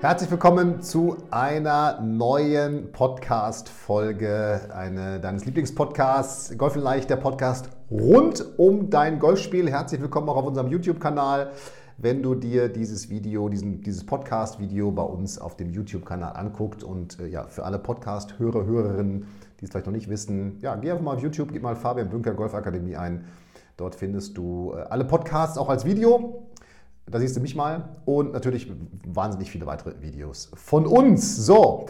Herzlich willkommen zu einer neuen Podcast-Folge eine, deines Lieblingspodcasts, Golf in Leicht, der Podcast rund um dein Golfspiel. Herzlich willkommen auch auf unserem YouTube-Kanal. Wenn du dir dieses Video, diesen, dieses Podcast-Video bei uns auf dem YouTube-Kanal anguckst und äh, ja, für alle Podcast-Hörer, Hörerinnen, die es vielleicht noch nicht wissen, ja, geh einfach mal auf YouTube, gib mal Fabian Bünker Golfakademie ein. Dort findest du äh, alle Podcasts auch als Video. Da siehst du mich mal und natürlich wahnsinnig viele weitere Videos von uns. So,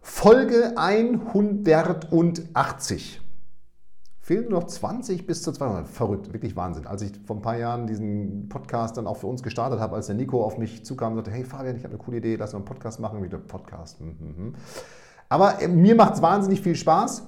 Folge 180. Fehlen nur noch 20 bis zu 200. Verrückt, wirklich Wahnsinn. Als ich vor ein paar Jahren diesen Podcast dann auch für uns gestartet habe, als der Nico auf mich zukam und sagte, hey Fabian, ich habe eine coole Idee, lass uns einen Podcast machen. Wieder Podcast. Mhm. Aber äh, mir macht es wahnsinnig viel Spaß.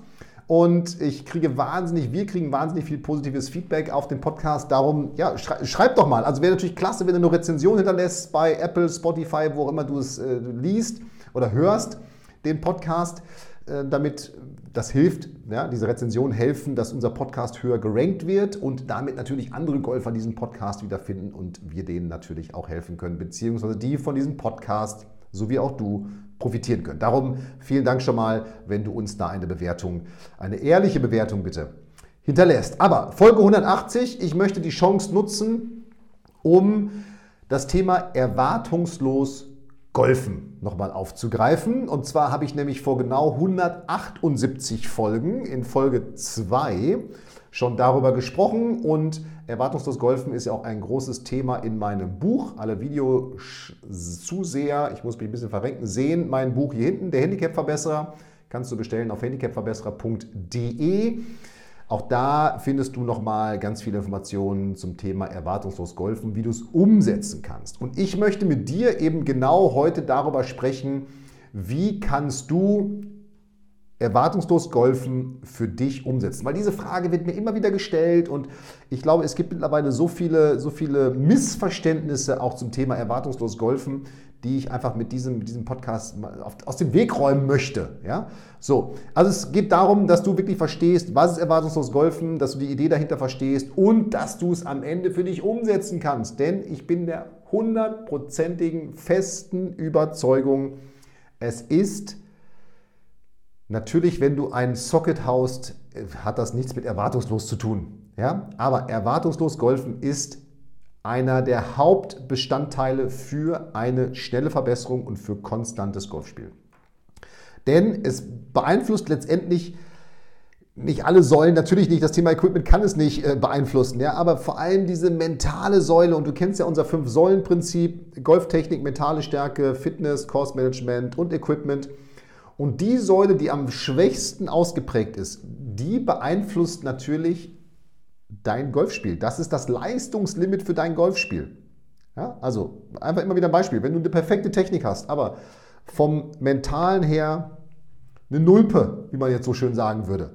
Und ich kriege wahnsinnig, wir kriegen wahnsinnig viel positives Feedback auf den Podcast. Darum, ja, schrei, schreib doch mal. Also wäre natürlich klasse, wenn du eine Rezension hinterlässt bei Apple, Spotify, wo auch immer du es äh, liest oder hörst, den Podcast, äh, damit das hilft, ja, diese Rezensionen helfen, dass unser Podcast höher gerankt wird und damit natürlich andere Golfer diesen Podcast wiederfinden und wir denen natürlich auch helfen können, beziehungsweise die von diesem Podcast, so wie auch du, profitieren können. Darum vielen Dank schon mal, wenn du uns da eine Bewertung, eine ehrliche Bewertung bitte hinterlässt. Aber Folge 180, ich möchte die Chance nutzen, um das Thema erwartungslos Golfen nochmal aufzugreifen. Und zwar habe ich nämlich vor genau 178 Folgen in Folge 2 schon darüber gesprochen und erwartungslos Golfen ist ja auch ein großes Thema in meinem Buch. Alle Videozuseher, ich muss mich ein bisschen verrenken, sehen mein Buch hier hinten, der Handicap-Verbesserer. Kannst du bestellen auf handicapverbesserer.de. Auch da findest du nochmal ganz viele Informationen zum Thema erwartungslos Golfen, wie du es umsetzen kannst. Und ich möchte mit dir eben genau heute darüber sprechen, wie kannst du erwartungslos Golfen für dich umsetzen? Weil diese Frage wird mir immer wieder gestellt und ich glaube, es gibt mittlerweile so viele, so viele Missverständnisse auch zum Thema erwartungslos Golfen, die ich einfach mit diesem, mit diesem Podcast aus dem Weg räumen möchte. Ja? So, also es geht darum, dass du wirklich verstehst, was ist erwartungslos Golfen, dass du die Idee dahinter verstehst und dass du es am Ende für dich umsetzen kannst. Denn ich bin der hundertprozentigen festen Überzeugung, es ist Natürlich, wenn du ein Socket haust, hat das nichts mit erwartungslos zu tun. Ja? Aber erwartungslos Golfen ist einer der Hauptbestandteile für eine schnelle Verbesserung und für konstantes Golfspiel. Denn es beeinflusst letztendlich nicht alle Säulen, natürlich nicht, das Thema Equipment kann es nicht äh, beeinflussen, ja, aber vor allem diese mentale Säule und du kennst ja unser Fünf-Säulen-Prinzip, Golftechnik, mentale Stärke, Fitness, Course Management und Equipment – und die Säule, die am schwächsten ausgeprägt ist, die beeinflusst natürlich dein Golfspiel. Das ist das Leistungslimit für dein Golfspiel. Ja, also einfach immer wieder ein Beispiel. Wenn du eine perfekte Technik hast, aber vom mentalen her eine Nulpe, wie man jetzt so schön sagen würde,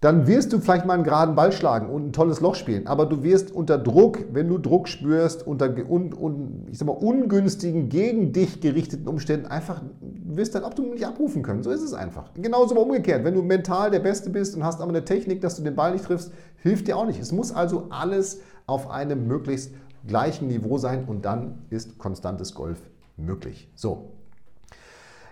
dann wirst du vielleicht mal einen geraden Ball schlagen und ein tolles Loch spielen. Aber du wirst unter Druck, wenn du Druck spürst, unter un, un, ich sag mal, ungünstigen, gegen dich gerichteten Umständen einfach, wirst dein Optimum nicht abrufen können. So ist es einfach. Genauso aber umgekehrt. Wenn du mental der Beste bist und hast aber eine Technik, dass du den Ball nicht triffst, hilft dir auch nicht. Es muss also alles auf einem möglichst gleichen Niveau sein und dann ist konstantes Golf möglich. So,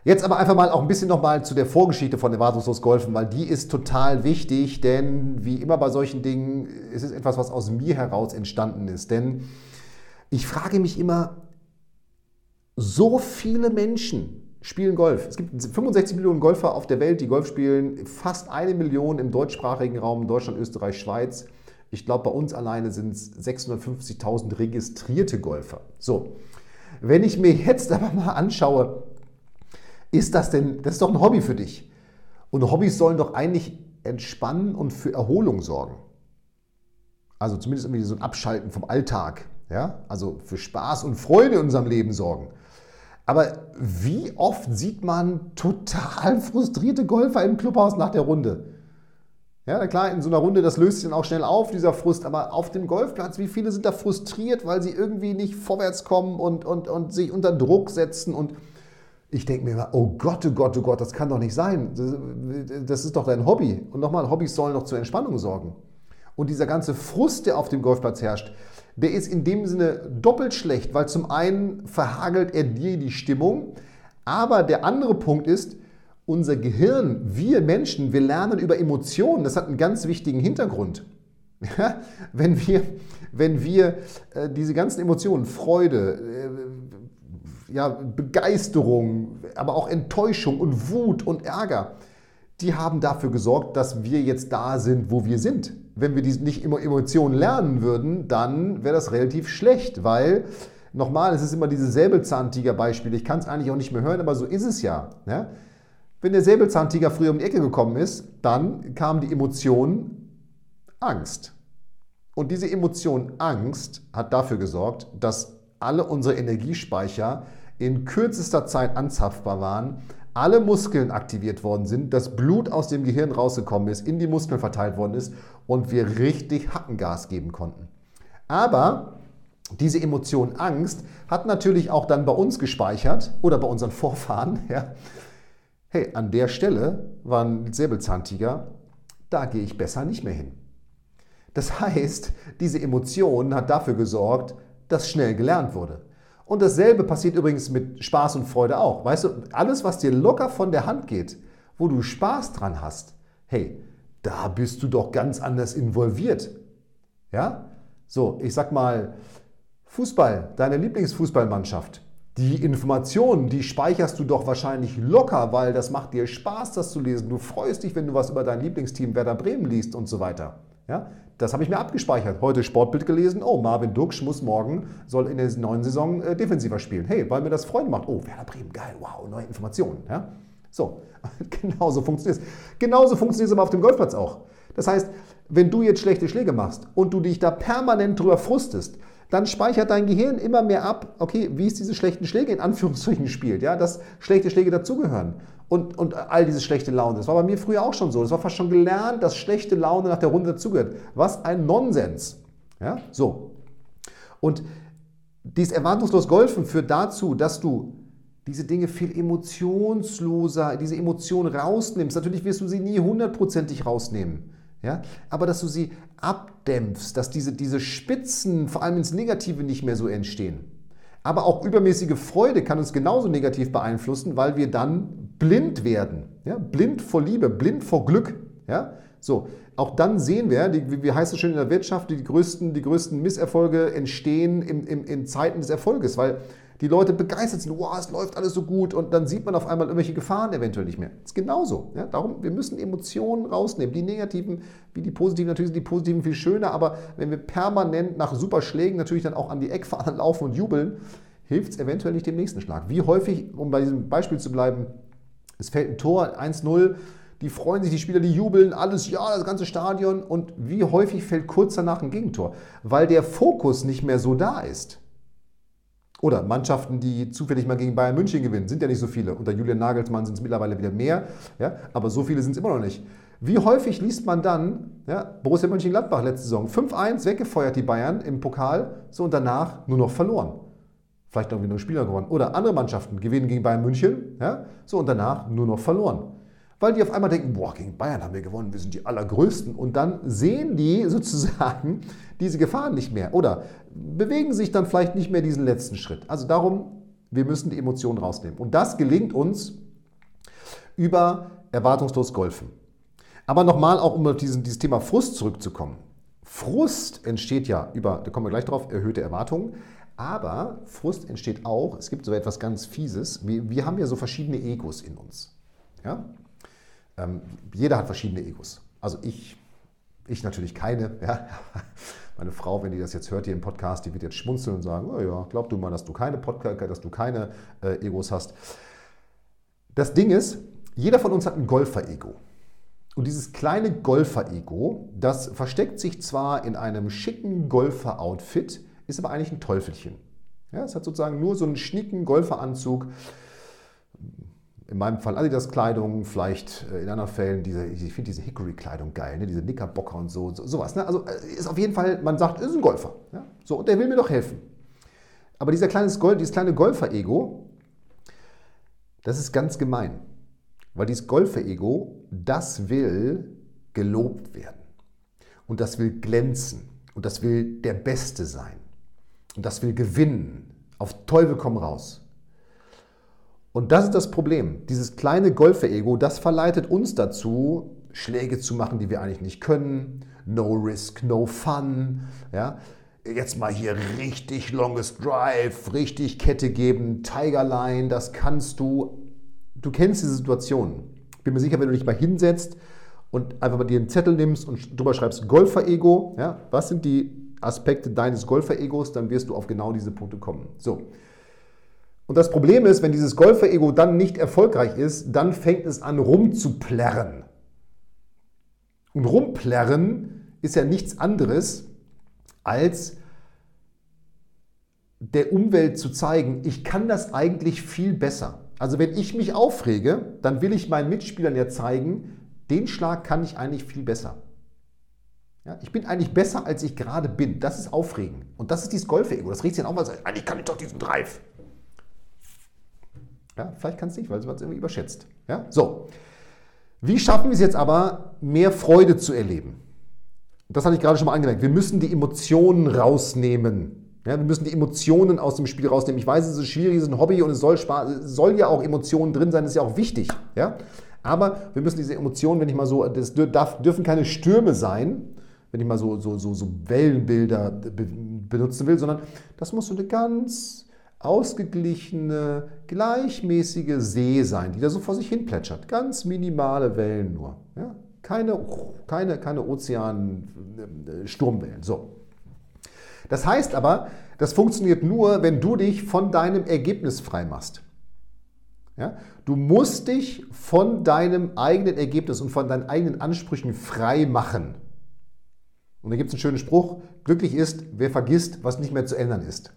Jetzt aber einfach mal auch ein bisschen nochmal zu der Vorgeschichte von Erwartungslos Golfen, weil die ist total wichtig, denn wie immer bei solchen Dingen ist es etwas, was aus mir heraus entstanden ist. Denn ich frage mich immer, so viele Menschen spielen Golf. Es gibt 65 Millionen Golfer auf der Welt, die Golf spielen, fast eine Million im deutschsprachigen Raum, Deutschland, Österreich, Schweiz. Ich glaube, bei uns alleine sind es 650.000 registrierte Golfer. So, wenn ich mir jetzt aber mal anschaue, ist das denn, das ist doch ein Hobby für dich. Und Hobbys sollen doch eigentlich entspannen und für Erholung sorgen. Also zumindest irgendwie so ein Abschalten vom Alltag. Ja? Also für Spaß und Freude in unserem Leben sorgen. Aber wie oft sieht man total frustrierte Golfer im Clubhaus nach der Runde? Ja, klar, in so einer Runde, das löst sich dann auch schnell auf, dieser Frust. Aber auf dem Golfplatz, wie viele sind da frustriert, weil sie irgendwie nicht vorwärts kommen und, und, und sich unter Druck setzen? Und ich denke mir immer, oh Gott, oh Gott, oh Gott, das kann doch nicht sein. Das, das ist doch dein Hobby. Und nochmal, Hobbys sollen doch zur Entspannung sorgen. Und dieser ganze Frust, der auf dem Golfplatz herrscht, der ist in dem Sinne doppelt schlecht, weil zum einen verhagelt er dir die Stimmung, aber der andere Punkt ist, unser Gehirn, wir Menschen, wir lernen über Emotionen. Das hat einen ganz wichtigen Hintergrund. Ja, wenn wir, wenn wir äh, diese ganzen Emotionen, Freude, äh, ja, Begeisterung, aber auch Enttäuschung und Wut und Ärger, die haben dafür gesorgt, dass wir jetzt da sind, wo wir sind wenn wir die nicht immer Emotionen lernen würden, dann wäre das relativ schlecht, weil nochmal, es ist immer dieses Säbelzahntiger-Beispiel. Ich kann es eigentlich auch nicht mehr hören, aber so ist es ja. ja? Wenn der Säbelzahntiger früher um die Ecke gekommen ist, dann kam die Emotion Angst. Und diese Emotion Angst hat dafür gesorgt, dass alle unsere Energiespeicher in kürzester Zeit anzapfbar waren, alle Muskeln aktiviert worden sind, das Blut aus dem Gehirn rausgekommen ist, in die Muskeln verteilt worden ist und wir richtig Hackengas geben konnten. Aber diese Emotion Angst hat natürlich auch dann bei uns gespeichert oder bei unseren Vorfahren. Ja. Hey, an der Stelle war ein Säbelzahntiger, da gehe ich besser nicht mehr hin. Das heißt, diese Emotion hat dafür gesorgt, dass schnell gelernt wurde. Und dasselbe passiert übrigens mit Spaß und Freude auch. Weißt du, alles, was dir locker von der Hand geht, wo du Spaß dran hast, hey, da bist du doch ganz anders involviert. Ja? So, ich sag mal, Fußball, deine Lieblingsfußballmannschaft. Die Informationen, die speicherst du doch wahrscheinlich locker, weil das macht dir Spaß, das zu lesen. Du freust dich, wenn du was über dein Lieblingsteam Werder Bremen liest und so weiter. Ja? Das habe ich mir abgespeichert. Heute Sportbild gelesen. Oh, Marvin Duksch muss morgen, soll in der neuen Saison äh, defensiver spielen. Hey, weil mir das Freude macht. Oh, Werder Bremen, geil, wow, neue Informationen. Ja? So, genauso funktioniert es. Genauso funktioniert es aber auf dem Golfplatz auch. Das heißt, wenn du jetzt schlechte Schläge machst und du dich da permanent drüber frustest, dann speichert dein Gehirn immer mehr ab, okay, wie es diese schlechten Schläge in Anführungszeichen spielt, ja, dass schlechte Schläge dazugehören und, und all diese schlechte Laune. Das war bei mir früher auch schon so. Das war fast schon gelernt, dass schlechte Laune nach der Runde dazugehört. Was ein Nonsens. Ja, so. Und dieses erwartungslos Golfen führt dazu, dass du diese Dinge viel emotionsloser, diese Emotionen rausnimmst. Natürlich wirst du sie nie hundertprozentig rausnehmen. Ja? Aber dass du sie abdämpfst, dass diese, diese Spitzen, vor allem ins Negative, nicht mehr so entstehen. Aber auch übermäßige Freude kann uns genauso negativ beeinflussen, weil wir dann blind werden. Ja? Blind vor Liebe, blind vor Glück. Ja? So, auch dann sehen wir, die, wie heißt es schön in der Wirtschaft, die größten, die größten Misserfolge entstehen in, in, in Zeiten des Erfolges, weil die Leute begeistert sind, wow, es läuft alles so gut und dann sieht man auf einmal irgendwelche Gefahren eventuell nicht mehr. Das ist genauso. Ja? Darum, wir müssen Emotionen rausnehmen. Die negativen wie die positiven, natürlich sind die positiven viel schöner, aber wenn wir permanent nach Superschlägen natürlich dann auch an die Eckfahnen laufen und jubeln, hilft es eventuell nicht dem nächsten Schlag. Wie häufig, um bei diesem Beispiel zu bleiben, es fällt ein Tor, 1-0, die freuen sich, die Spieler, die jubeln, alles, ja, das ganze Stadion. Und wie häufig fällt kurz danach ein Gegentor? Weil der Fokus nicht mehr so da ist. Oder Mannschaften, die zufällig mal gegen Bayern München gewinnen, sind ja nicht so viele. Unter Julian Nagelsmann sind es mittlerweile wieder mehr, ja, aber so viele sind es immer noch nicht. Wie häufig liest man dann, ja, Borussia Mönchengladbach letzte Saison, 5-1 weggefeuert die Bayern im Pokal, so und danach nur noch verloren. Vielleicht irgendwie nur Spieler gewonnen. Oder andere Mannschaften gewinnen gegen Bayern München, ja, so und danach nur noch verloren weil die auf einmal denken, boah, gegen Bayern haben wir gewonnen, wir sind die Allergrößten. Und dann sehen die sozusagen diese Gefahren nicht mehr oder bewegen sich dann vielleicht nicht mehr diesen letzten Schritt. Also darum, wir müssen die Emotionen rausnehmen. Und das gelingt uns über erwartungslos Golfen. Aber nochmal auch, um auf diesen, dieses Thema Frust zurückzukommen. Frust entsteht ja über, da kommen wir gleich drauf, erhöhte Erwartungen. Aber Frust entsteht auch, es gibt so etwas ganz Fieses. Wir, wir haben ja so verschiedene Egos in uns. Ja? Ähm, jeder hat verschiedene Egos. Also ich, ich natürlich keine. Ja. Meine Frau, wenn die das jetzt hört hier im Podcast, die wird jetzt schmunzeln und sagen, oh ja, glaub du mal, dass du keine Podcast, dass du keine äh, Egos hast. Das Ding ist, jeder von uns hat ein Golfer-Ego. Und dieses kleine Golfer-Ego, das versteckt sich zwar in einem schicken Golfer-Outfit, ist aber eigentlich ein Teufelchen. Ja, es hat sozusagen nur so einen schnicken Golferanzug. In meinem Fall Adidas-Kleidung, vielleicht äh, in anderen Fällen diese, ich finde diese Hickory-Kleidung geil, ne? diese Knickerbocker und so, so sowas. Ne? Also äh, ist auf jeden Fall, man sagt, ist ein Golfer. Ja? So, und der will mir doch helfen. Aber dieser kleines Gold, dieses kleine Golfer-Ego, das ist ganz gemein. Weil dieses Golfer-Ego, das will gelobt werden. Und das will glänzen. Und das will der Beste sein. Und das will gewinnen. Auf Teufel komm raus. Und das ist das Problem. Dieses kleine Golfer-Ego, das verleitet uns dazu, Schläge zu machen, die wir eigentlich nicht können. No risk, no fun. Ja? Jetzt mal hier richtig longest drive, richtig Kette geben, Tigerline, das kannst du du kennst diese Situation. Bin mir sicher, wenn du dich mal hinsetzt und einfach mal dir einen Zettel nimmst und drüber schreibst Golfer-Ego, ja, was sind die Aspekte deines Golfer-Egos, dann wirst du auf genau diese Punkte kommen. So. Und das Problem ist, wenn dieses Golfer-Ego dann nicht erfolgreich ist, dann fängt es an rumzuplärren. Und rumplärren ist ja nichts anderes, als der Umwelt zu zeigen, ich kann das eigentlich viel besser. Also wenn ich mich aufrege, dann will ich meinen Mitspielern ja zeigen, den Schlag kann ich eigentlich viel besser. Ja, ich bin eigentlich besser, als ich gerade bin. Das ist Aufregen. Und das ist dieses Golf-Ego. Das regt sich dann auch mal so, eigentlich kann ich doch diesen Drive. Ja, vielleicht kann es nicht, weil es irgendwie überschätzt. Ja, so. Wie schaffen wir es jetzt aber, mehr Freude zu erleben? Das hatte ich gerade schon mal angemerkt. Wir müssen die Emotionen rausnehmen. Ja, wir müssen die Emotionen aus dem Spiel rausnehmen. Ich weiß, es ist schwierig, es ist ein Hobby und es soll, soll ja auch Emotionen drin sein, das ist ja auch wichtig. Ja? Aber wir müssen diese Emotionen, wenn ich mal so, das dürfen keine Stürme sein, wenn ich mal so, so, so, so Wellenbilder benutzen will, sondern das muss so eine ganz ausgeglichene, gleichmäßige See sein, die da so vor sich hin plätschert. Ganz minimale Wellen nur. Ja? Keine, keine, keine Ozean-Sturmwellen. Äh, so. Das heißt aber, das funktioniert nur, wenn du dich von deinem Ergebnis frei machst. Ja? Du musst dich von deinem eigenen Ergebnis und von deinen eigenen Ansprüchen frei machen. Und da gibt es einen schönen Spruch, glücklich ist, wer vergisst, was nicht mehr zu ändern ist.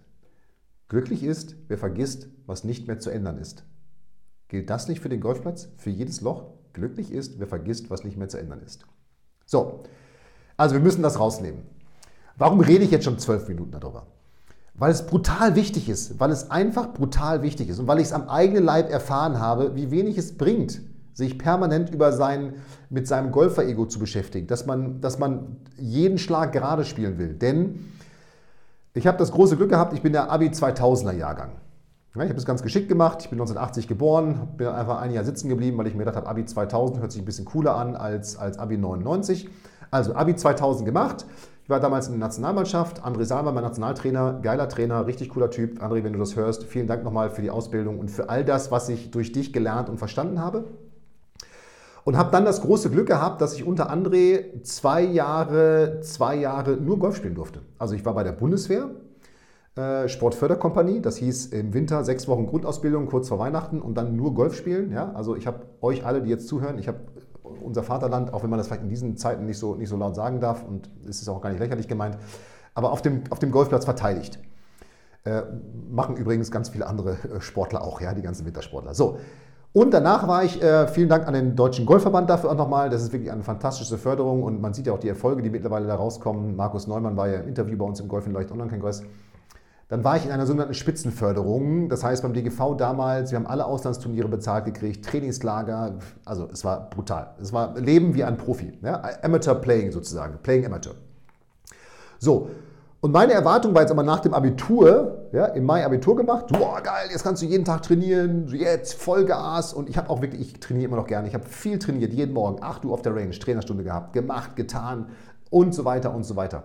Glücklich ist, wer vergisst, was nicht mehr zu ändern ist. Gilt das nicht für den Golfplatz, für jedes Loch? Glücklich ist, wer vergisst, was nicht mehr zu ändern ist. So, also wir müssen das rausnehmen. Warum rede ich jetzt schon zwölf Minuten darüber? Weil es brutal wichtig ist, weil es einfach brutal wichtig ist und weil ich es am eigenen Leib erfahren habe, wie wenig es bringt, sich permanent über sein, mit seinem Golfer-Ego zu beschäftigen, dass man, dass man jeden Schlag gerade spielen will. Denn ich habe das große Glück gehabt, ich bin der Abi 2000er Jahrgang. ich habe es ganz geschickt gemacht, ich bin 1980 geboren, bin einfach ein Jahr sitzen geblieben, weil ich mir gedacht habe, Abi 2000 hört sich ein bisschen cooler an als, als Abi 99. Also Abi 2000 gemacht, ich war damals in der Nationalmannschaft. André Salmer, mein Nationaltrainer, geiler Trainer, richtig cooler Typ. André, wenn du das hörst, vielen Dank nochmal für die Ausbildung und für all das, was ich durch dich gelernt und verstanden habe. Und habe dann das große Glück gehabt, dass ich unter André zwei Jahre, zwei Jahre nur Golf spielen durfte. Also ich war bei der Bundeswehr, äh, Sportförderkompanie. Das hieß im Winter sechs Wochen Grundausbildung kurz vor Weihnachten und dann nur Golf spielen. Ja? Also ich habe euch alle, die jetzt zuhören, ich habe unser Vaterland, auch wenn man das vielleicht in diesen Zeiten nicht so, nicht so laut sagen darf und es ist auch gar nicht lächerlich gemeint, aber auf dem, auf dem Golfplatz verteidigt. Äh, machen übrigens ganz viele andere äh, Sportler auch, ja, die ganzen Wintersportler. So, und danach war ich, äh, vielen Dank an den Deutschen Golfverband dafür auch nochmal. Das ist wirklich eine fantastische Förderung und man sieht ja auch die Erfolge, die mittlerweile da rauskommen. Markus Neumann war ja im Interview bei uns im Golf in Leucht Online-Kongress. Dann war ich in einer sogenannten Spitzenförderung. Das heißt, beim DGV damals, wir haben alle Auslandsturniere bezahlt gekriegt, Trainingslager. Also es war brutal. Es war Leben wie ein Profi. Ja? Amateur Playing sozusagen. Playing Amateur. So. Und meine Erwartung war jetzt aber nach dem Abitur, ja, im Mai Abitur gemacht, boah geil, jetzt kannst du jeden Tag trainieren, jetzt Vollgas und ich habe auch wirklich, ich trainiere immer noch gerne, ich habe viel trainiert, jeden Morgen, 8 Uhr auf der Range, Trainerstunde gehabt, gemacht, getan und so weiter und so weiter.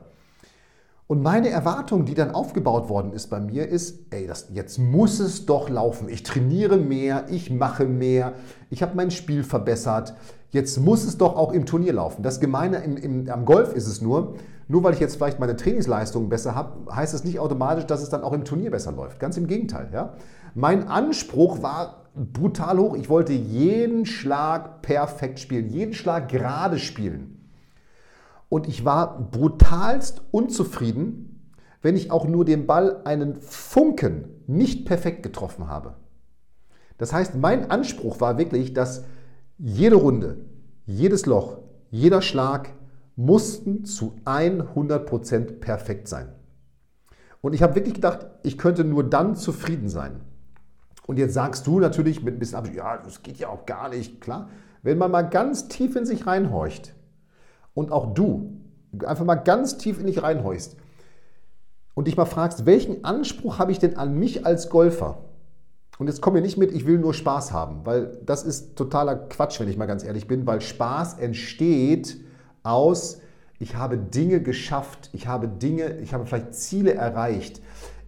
Und meine Erwartung, die dann aufgebaut worden ist bei mir, ist, ey, das, jetzt muss es doch laufen. Ich trainiere mehr, ich mache mehr, ich habe mein Spiel verbessert. Jetzt muss es doch auch im Turnier laufen. Das Gemeine im, im, am Golf ist es nur, nur weil ich jetzt vielleicht meine Trainingsleistungen besser habe, heißt es nicht automatisch, dass es dann auch im Turnier besser läuft. Ganz im Gegenteil. Ja? Mein Anspruch war brutal hoch. Ich wollte jeden Schlag perfekt spielen, jeden Schlag gerade spielen. Und ich war brutalst unzufrieden, wenn ich auch nur den Ball einen Funken nicht perfekt getroffen habe. Das heißt, mein Anspruch war wirklich, dass jede Runde, jedes Loch, jeder Schlag mussten zu 100% perfekt sein. Und ich habe wirklich gedacht, ich könnte nur dann zufrieden sein. Und jetzt sagst du natürlich mit ein bisschen Abstand, ja, das geht ja auch gar nicht, klar. Wenn man mal ganz tief in sich reinhorcht und auch du einfach mal ganz tief in dich reinhorchst und dich mal fragst, welchen Anspruch habe ich denn an mich als Golfer? Und jetzt komm mir nicht mit, ich will nur Spaß haben, weil das ist totaler Quatsch, wenn ich mal ganz ehrlich bin, weil Spaß entsteht aus, ich habe Dinge geschafft, ich habe Dinge, ich habe vielleicht Ziele erreicht,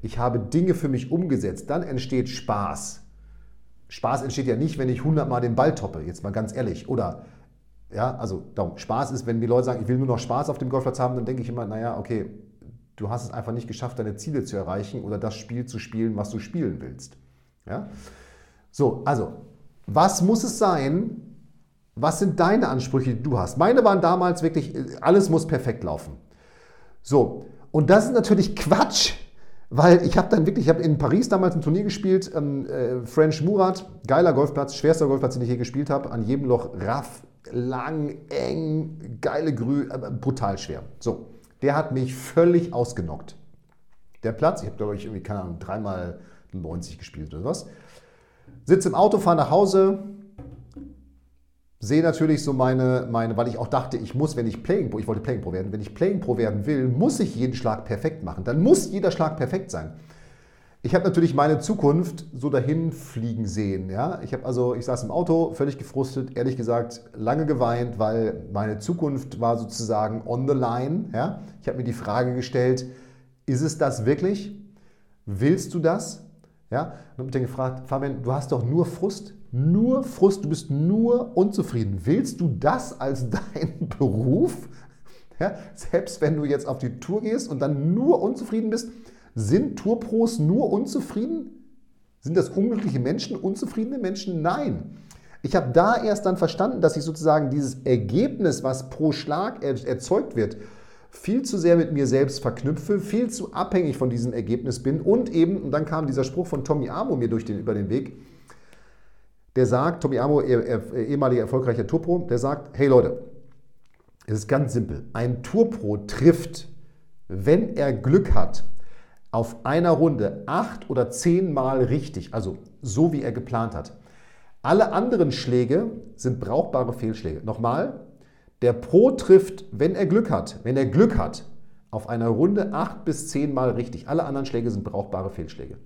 ich habe Dinge für mich umgesetzt, dann entsteht Spaß. Spaß entsteht ja nicht, wenn ich 100 Mal den Ball toppe, jetzt mal ganz ehrlich. Oder, ja, also darum, Spaß ist, wenn die Leute sagen, ich will nur noch Spaß auf dem Golfplatz haben, dann denke ich immer, naja, okay, du hast es einfach nicht geschafft, deine Ziele zu erreichen oder das Spiel zu spielen, was du spielen willst. Ja? So, also, was muss es sein? Was sind deine Ansprüche, die du hast? Meine waren damals wirklich, alles muss perfekt laufen. So, und das ist natürlich Quatsch, weil ich habe dann wirklich, ich habe in Paris damals ein Turnier gespielt, ähm, äh, French Murat, geiler Golfplatz, schwerster Golfplatz, den ich je gespielt habe, an jedem Loch raff, lang, eng, geile Grü, äh, brutal schwer. So, der hat mich völlig ausgenockt. Der Platz, ich habe glaube ich irgendwie, keine Ahnung, dreimal 90 gespielt oder was. Sitze im Auto, fahre nach Hause, sehe natürlich so meine, meine, weil ich auch dachte, ich muss, wenn ich Playing Pro, ich wollte Playing Pro werden, wenn ich Playing Pro werden will, muss ich jeden Schlag perfekt machen. Dann muss jeder Schlag perfekt sein. Ich habe natürlich meine Zukunft so dahin fliegen sehen. Ja? Ich habe also, ich saß im Auto, völlig gefrustet, ehrlich gesagt, lange geweint, weil meine Zukunft war sozusagen on the line. Ja? Ich habe mir die Frage gestellt, ist es das wirklich? Willst du das? Ja? Und habe mich dann gefragt, Fabian, du hast doch nur Frust. Nur Frust, du bist nur unzufrieden. Willst du das als deinen Beruf? Ja? Selbst wenn du jetzt auf die Tour gehst und dann nur unzufrieden bist, sind Tourpros nur unzufrieden? Sind das unglückliche Menschen, unzufriedene Menschen? Nein. Ich habe da erst dann verstanden, dass ich sozusagen dieses Ergebnis, was pro Schlag erzeugt wird, viel zu sehr mit mir selbst verknüpfe, viel zu abhängig von diesem Ergebnis bin und eben, und dann kam dieser Spruch von Tommy Amo mir durch den, über den Weg, der sagt, Tommy Amo, ehemaliger erfolgreicher Tourpro, der sagt, hey Leute, es ist ganz simpel, ein Tourpro trifft, wenn er Glück hat, auf einer Runde acht oder zehnmal richtig, also so wie er geplant hat. Alle anderen Schläge sind brauchbare Fehlschläge. Nochmal, der Pro trifft, wenn er Glück hat, wenn er Glück hat, auf einer Runde acht bis zehn Mal richtig. Alle anderen Schläge sind brauchbare Fehlschläge.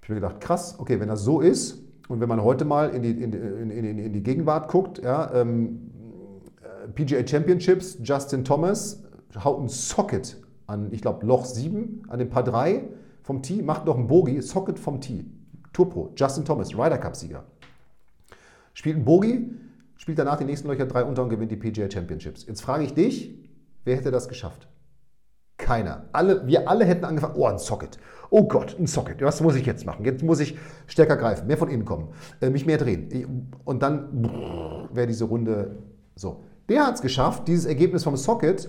Ich habe mir gedacht, krass, okay, wenn das so ist und wenn man heute mal in die, in, in, in, die Gegenwart guckt, ja, ähm, äh, PGA Championships, Justin Thomas haut ein Socket an, ich glaube, Loch 7, an dem Paar 3 vom Tee, macht noch ein Bogey, Socket vom Tee. Turpo, Justin Thomas, Ryder Cup-Sieger. Spielt ein Bogie, spielt danach die nächsten Löcher drei unter und gewinnt die PGA Championships. Jetzt frage ich dich, wer hätte das geschafft? Keiner. Alle, wir alle hätten angefangen, oh, ein Socket. Oh Gott, ein Socket. Was muss ich jetzt machen? Jetzt muss ich stärker greifen, mehr von innen kommen, äh, mich mehr drehen. Und dann wäre diese Runde so. Der hat es geschafft, dieses Ergebnis vom Socket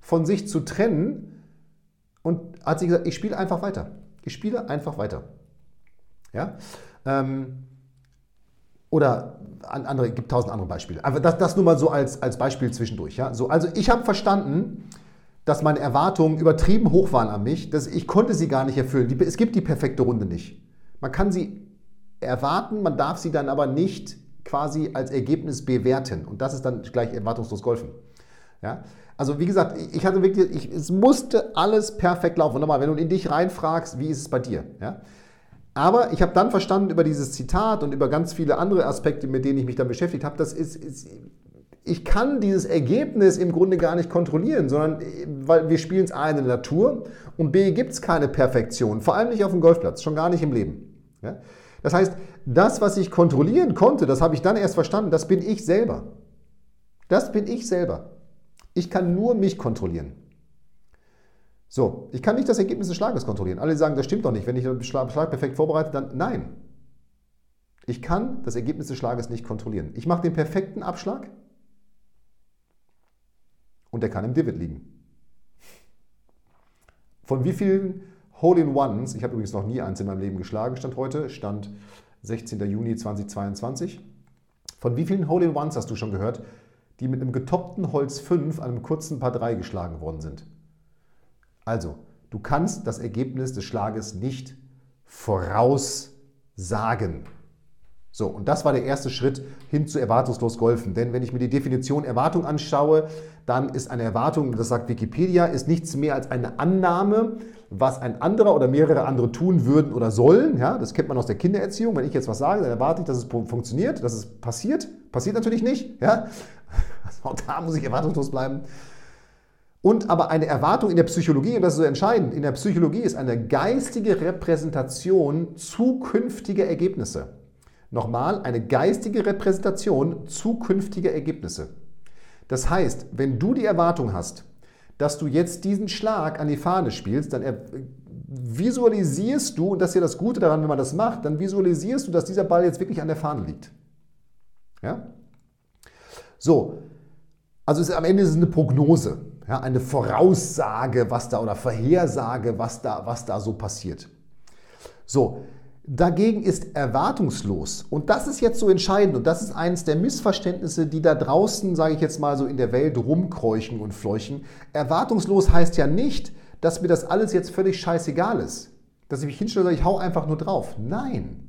von sich zu trennen und hat sich gesagt, ich spiele einfach weiter. Ich spiele einfach weiter. Ja? Ähm, oder andere, gibt tausend andere Beispiele. Aber das, das nur mal so als, als Beispiel zwischendurch. Ja? So, also ich habe verstanden, dass meine Erwartungen übertrieben hoch waren an mich, dass ich konnte sie gar nicht erfüllen. Die, es gibt die perfekte Runde nicht. Man kann sie erwarten, man darf sie dann aber nicht quasi als Ergebnis bewerten. Und das ist dann gleich erwartungslos Golfen. Ja? Also wie gesagt, ich hatte wirklich, ich, es musste alles perfekt laufen. Und nochmal, wenn du in dich reinfragst, wie ist es bei dir? Ja? Aber ich habe dann verstanden über dieses Zitat und über ganz viele andere Aspekte, mit denen ich mich dann beschäftigt habe, das ist, ist ich kann dieses Ergebnis im Grunde gar nicht kontrollieren, sondern weil wir spielen es A in der Natur und B gibt es keine Perfektion, vor allem nicht auf dem Golfplatz, schon gar nicht im Leben. Ja? Das heißt, das, was ich kontrollieren konnte, das habe ich dann erst verstanden, das bin ich selber. Das bin ich selber. Ich kann nur mich kontrollieren. So, ich kann nicht das Ergebnis des Schlages kontrollieren. Alle sagen, das stimmt doch nicht. Wenn ich den Schlag perfekt vorbereite, dann nein. Ich kann das Ergebnis des Schlages nicht kontrollieren. Ich mache den perfekten Abschlag und der kann im Divid liegen. Von wie vielen Hole-in-Ones, ich habe übrigens noch nie eins in meinem Leben geschlagen, stand heute, stand 16. Juni 2022. Von wie vielen Hole-in-Ones hast du schon gehört, die mit einem getoppten Holz 5 an einem kurzen Paar 3 geschlagen worden sind? Also, du kannst das Ergebnis des Schlages nicht voraussagen. So, und das war der erste Schritt hin zu erwartungslos Golfen. Denn wenn ich mir die Definition Erwartung anschaue, dann ist eine Erwartung, das sagt Wikipedia, ist nichts mehr als eine Annahme, was ein anderer oder mehrere andere tun würden oder sollen. Ja, das kennt man aus der Kindererziehung. Wenn ich jetzt was sage, dann erwarte ich, dass es funktioniert, dass es passiert. Passiert natürlich nicht. Ja? Auch da muss ich erwartungslos bleiben. Und aber eine Erwartung in der Psychologie, und das ist so entscheidend, in der Psychologie ist eine geistige Repräsentation zukünftiger Ergebnisse. Nochmal, eine geistige Repräsentation zukünftiger Ergebnisse. Das heißt, wenn du die Erwartung hast, dass du jetzt diesen Schlag an die Fahne spielst, dann visualisierst du, und das ist ja das Gute daran, wenn man das macht, dann visualisierst du, dass dieser Ball jetzt wirklich an der Fahne liegt. Ja? So, also ist, am Ende ist es eine Prognose, ja, eine Voraussage, was da oder Vorhersage, was da, was da so passiert. So, dagegen ist erwartungslos. Und das ist jetzt so entscheidend und das ist eines der Missverständnisse, die da draußen, sage ich jetzt mal so in der Welt rumkräuchen und fleuchen. Erwartungslos heißt ja nicht, dass mir das alles jetzt völlig scheißegal ist. Dass ich mich hinstelle und sage, ich hau einfach nur drauf. Nein.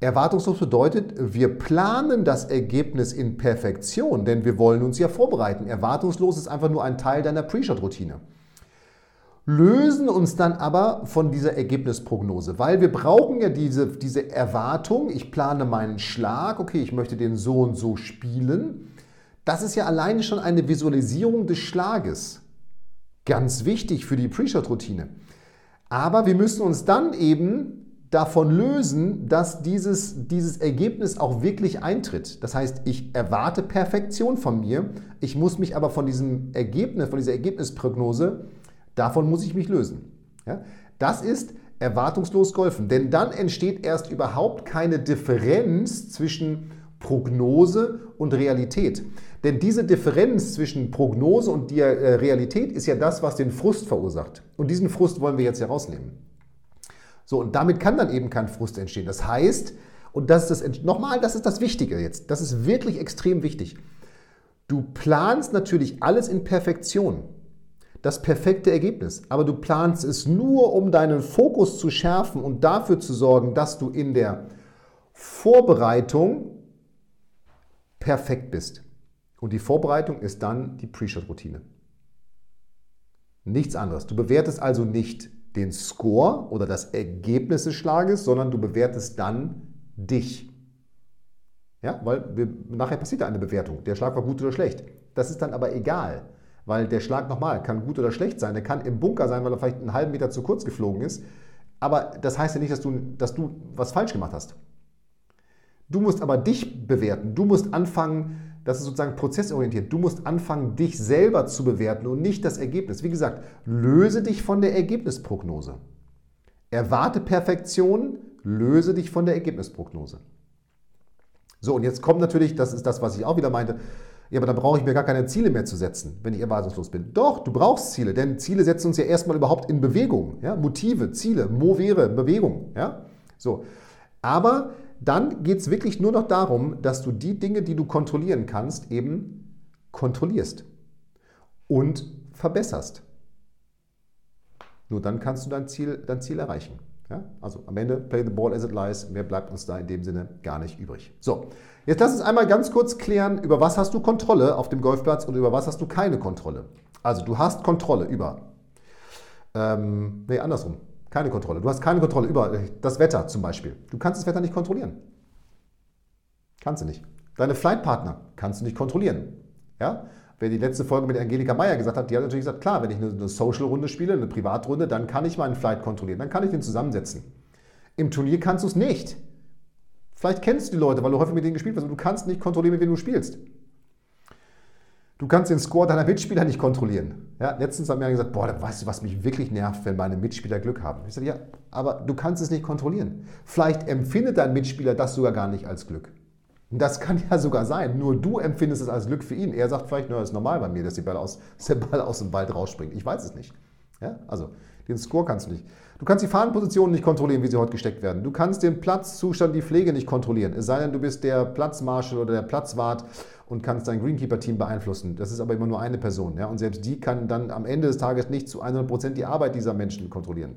Erwartungslos bedeutet, wir planen das Ergebnis in Perfektion, denn wir wollen uns ja vorbereiten. Erwartungslos ist einfach nur ein Teil deiner Pre-Shot-Routine lösen uns dann aber von dieser Ergebnisprognose, weil wir brauchen ja diese, diese Erwartung, ich plane meinen Schlag, okay, ich möchte den so und so spielen. Das ist ja alleine schon eine Visualisierung des Schlages. Ganz wichtig für die Pre-Shot-Routine. Aber wir müssen uns dann eben davon lösen, dass dieses, dieses Ergebnis auch wirklich eintritt. Das heißt, ich erwarte Perfektion von mir, ich muss mich aber von diesem Ergebnis, von dieser Ergebnisprognose Davon muss ich mich lösen. Ja? Das ist erwartungslos golfen, denn dann entsteht erst überhaupt keine Differenz zwischen Prognose und Realität. Denn diese Differenz zwischen Prognose und äh, Realität ist ja das, was den Frust verursacht. Und diesen Frust wollen wir jetzt herausnehmen. So, und damit kann dann eben kein Frust entstehen. Das heißt, und das ist das, nochmal, das ist das Wichtige jetzt, das ist wirklich extrem wichtig. Du planst natürlich alles in Perfektion das perfekte Ergebnis. Aber du planst es nur, um deinen Fokus zu schärfen und dafür zu sorgen, dass du in der Vorbereitung perfekt bist. Und die Vorbereitung ist dann die Pre-Shot-Routine. Nichts anderes. Du bewertest also nicht den Score oder das Ergebnis des Schlages, sondern du bewertest dann dich. Ja, weil wir, nachher passiert eine Bewertung. Der Schlag war gut oder schlecht. Das ist dann aber egal. Weil der Schlag nochmal kann gut oder schlecht sein. Der kann im Bunker sein, weil er vielleicht einen halben Meter zu kurz geflogen ist. Aber das heißt ja nicht, dass du, dass du was falsch gemacht hast. Du musst aber dich bewerten. Du musst anfangen, das ist sozusagen prozessorientiert. Du musst anfangen, dich selber zu bewerten und nicht das Ergebnis. Wie gesagt, löse dich von der Ergebnisprognose. Erwarte Perfektion, löse dich von der Ergebnisprognose. So, und jetzt kommt natürlich, das ist das, was ich auch wieder meinte, ja, aber dann brauche ich mir gar keine Ziele mehr zu setzen, wenn ich erwartungslos bin. Doch, du brauchst Ziele, denn Ziele setzen uns ja erstmal überhaupt in Bewegung. Ja? Motive, Ziele, Movere, Bewegung. Ja? So. Aber dann geht es wirklich nur noch darum, dass du die Dinge, die du kontrollieren kannst, eben kontrollierst und verbesserst. Nur dann kannst du dein Ziel, dein Ziel erreichen. Ja? Also am Ende, play the ball as it lies. Mehr bleibt uns da in dem Sinne gar nicht übrig. So, Jetzt lass uns einmal ganz kurz klären, über was hast du Kontrolle auf dem Golfplatz und über was hast du keine Kontrolle. Also du hast Kontrolle über, ähm, nee, andersrum, keine Kontrolle. Du hast keine Kontrolle über das Wetter zum Beispiel. Du kannst das Wetter nicht kontrollieren. Kannst du nicht. Deine Flightpartner kannst du nicht kontrollieren. Ja? Wer die letzte Folge mit Angelika Meyer gesagt hat, die hat natürlich gesagt, klar, wenn ich eine Social-Runde spiele, eine Privatrunde, dann kann ich meinen Flight kontrollieren, dann kann ich den zusammensetzen. Im Turnier kannst du es nicht. Vielleicht kennst du die Leute, weil du häufig mit denen gespielt hast, aber du kannst nicht kontrollieren, mit wem du spielst. Du kannst den Score deiner Mitspieler nicht kontrollieren. Ja, letztens hat mir einer gesagt, boah, weißt du, was mich wirklich nervt, wenn meine Mitspieler Glück haben. Ich sage, ja, aber du kannst es nicht kontrollieren. Vielleicht empfindet dein Mitspieler das sogar gar nicht als Glück. Das kann ja sogar sein. Nur du empfindest es als Glück für ihn. Er sagt vielleicht, das ist normal bei mir, dass, aus, dass der Ball aus dem Wald rausspringt. Ich weiß es nicht. Ja? Also, den Score kannst du nicht. Du kannst die Fahnenpositionen nicht kontrollieren, wie sie heute gesteckt werden. Du kannst den Platzzustand, die Pflege nicht kontrollieren. Es sei denn, du bist der Platzmarschall oder der Platzwart und kannst dein Greenkeeper-Team beeinflussen. Das ist aber immer nur eine Person. Ja? Und selbst die kann dann am Ende des Tages nicht zu 100% die Arbeit dieser Menschen kontrollieren.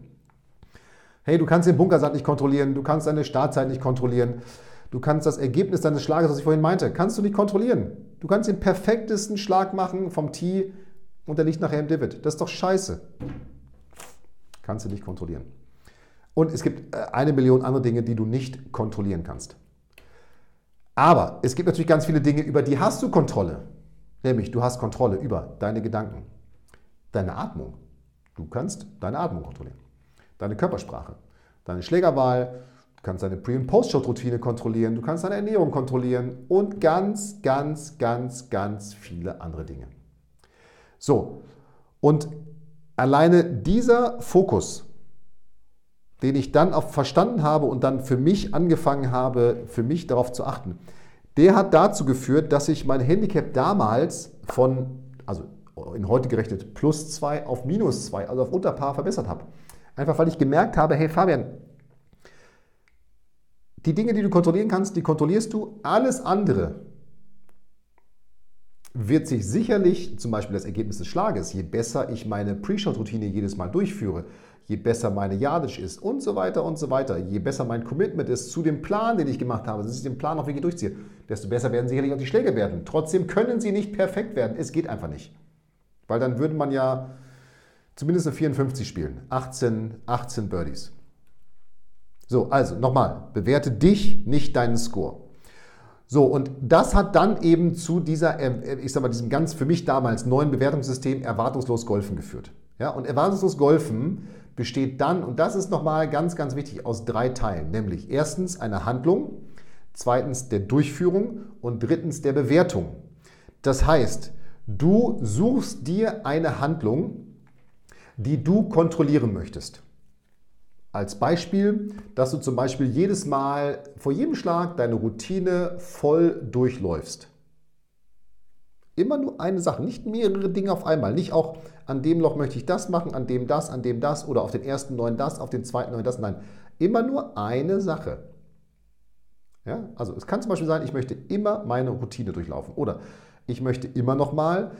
Hey, du kannst den Bunkersand nicht kontrollieren, du kannst deine Startzeit nicht kontrollieren. Du kannst das Ergebnis deines Schlages, was ich vorhin meinte, kannst du nicht kontrollieren. Du kannst den perfektesten Schlag machen vom Tee und der liegt nachher im Divid. Das ist doch scheiße. Kannst du nicht kontrollieren. Und es gibt äh, eine Million andere Dinge, die du nicht kontrollieren kannst. Aber es gibt natürlich ganz viele Dinge, über die hast du Kontrolle. Nämlich, du hast Kontrolle über deine Gedanken, deine Atmung. Du kannst deine Atmung kontrollieren, deine Körpersprache, deine Schlägerwahl, Du kannst deine Pre- und Post-Shot-Routine kontrollieren, du kannst deine Ernährung kontrollieren und ganz, ganz, ganz, ganz viele andere Dinge. So, und alleine dieser Fokus, den ich dann auch verstanden habe und dann für mich angefangen habe, für mich darauf zu achten, der hat dazu geführt, dass ich mein Handicap damals von, also in heute gerechnet, plus 2 auf minus 2, also auf Unterpaar verbessert habe. Einfach weil ich gemerkt habe, hey Fabian, die Dinge, die du kontrollieren kannst, die kontrollierst du. Alles andere wird sich sicherlich, zum Beispiel das Ergebnis des Schlages, je besser ich meine Pre-Shot-Routine jedes Mal durchführe, je besser meine Yardage ist und so weiter und so weiter, je besser mein Commitment ist zu dem Plan, den ich gemacht habe, dass ich den Plan auch wirklich durchziehe, desto besser werden sicherlich auch die Schläge werden. Trotzdem können sie nicht perfekt werden. Es geht einfach nicht. Weil dann würde man ja zumindest eine 54 spielen. 18, 18 Birdies. So, also nochmal, bewerte dich, nicht deinen Score. So, und das hat dann eben zu dieser, äh, ich sag mal, diesem ganz für mich damals neuen Bewertungssystem erwartungslos Golfen geführt. Ja, und erwartungslos Golfen besteht dann, und das ist nochmal ganz, ganz wichtig, aus drei Teilen, nämlich erstens eine Handlung, zweitens der Durchführung und drittens der Bewertung. Das heißt, du suchst dir eine Handlung, die du kontrollieren möchtest. Als Beispiel, dass du zum Beispiel jedes Mal vor jedem Schlag deine Routine voll durchläufst. Immer nur eine Sache, nicht mehrere Dinge auf einmal. Nicht auch an dem Loch möchte ich das machen, an dem das, an dem das oder auf den ersten neun das, auf den zweiten neun das. Nein, immer nur eine Sache. Ja, also es kann zum Beispiel sein, ich möchte immer meine Routine durchlaufen oder ich möchte immer noch mal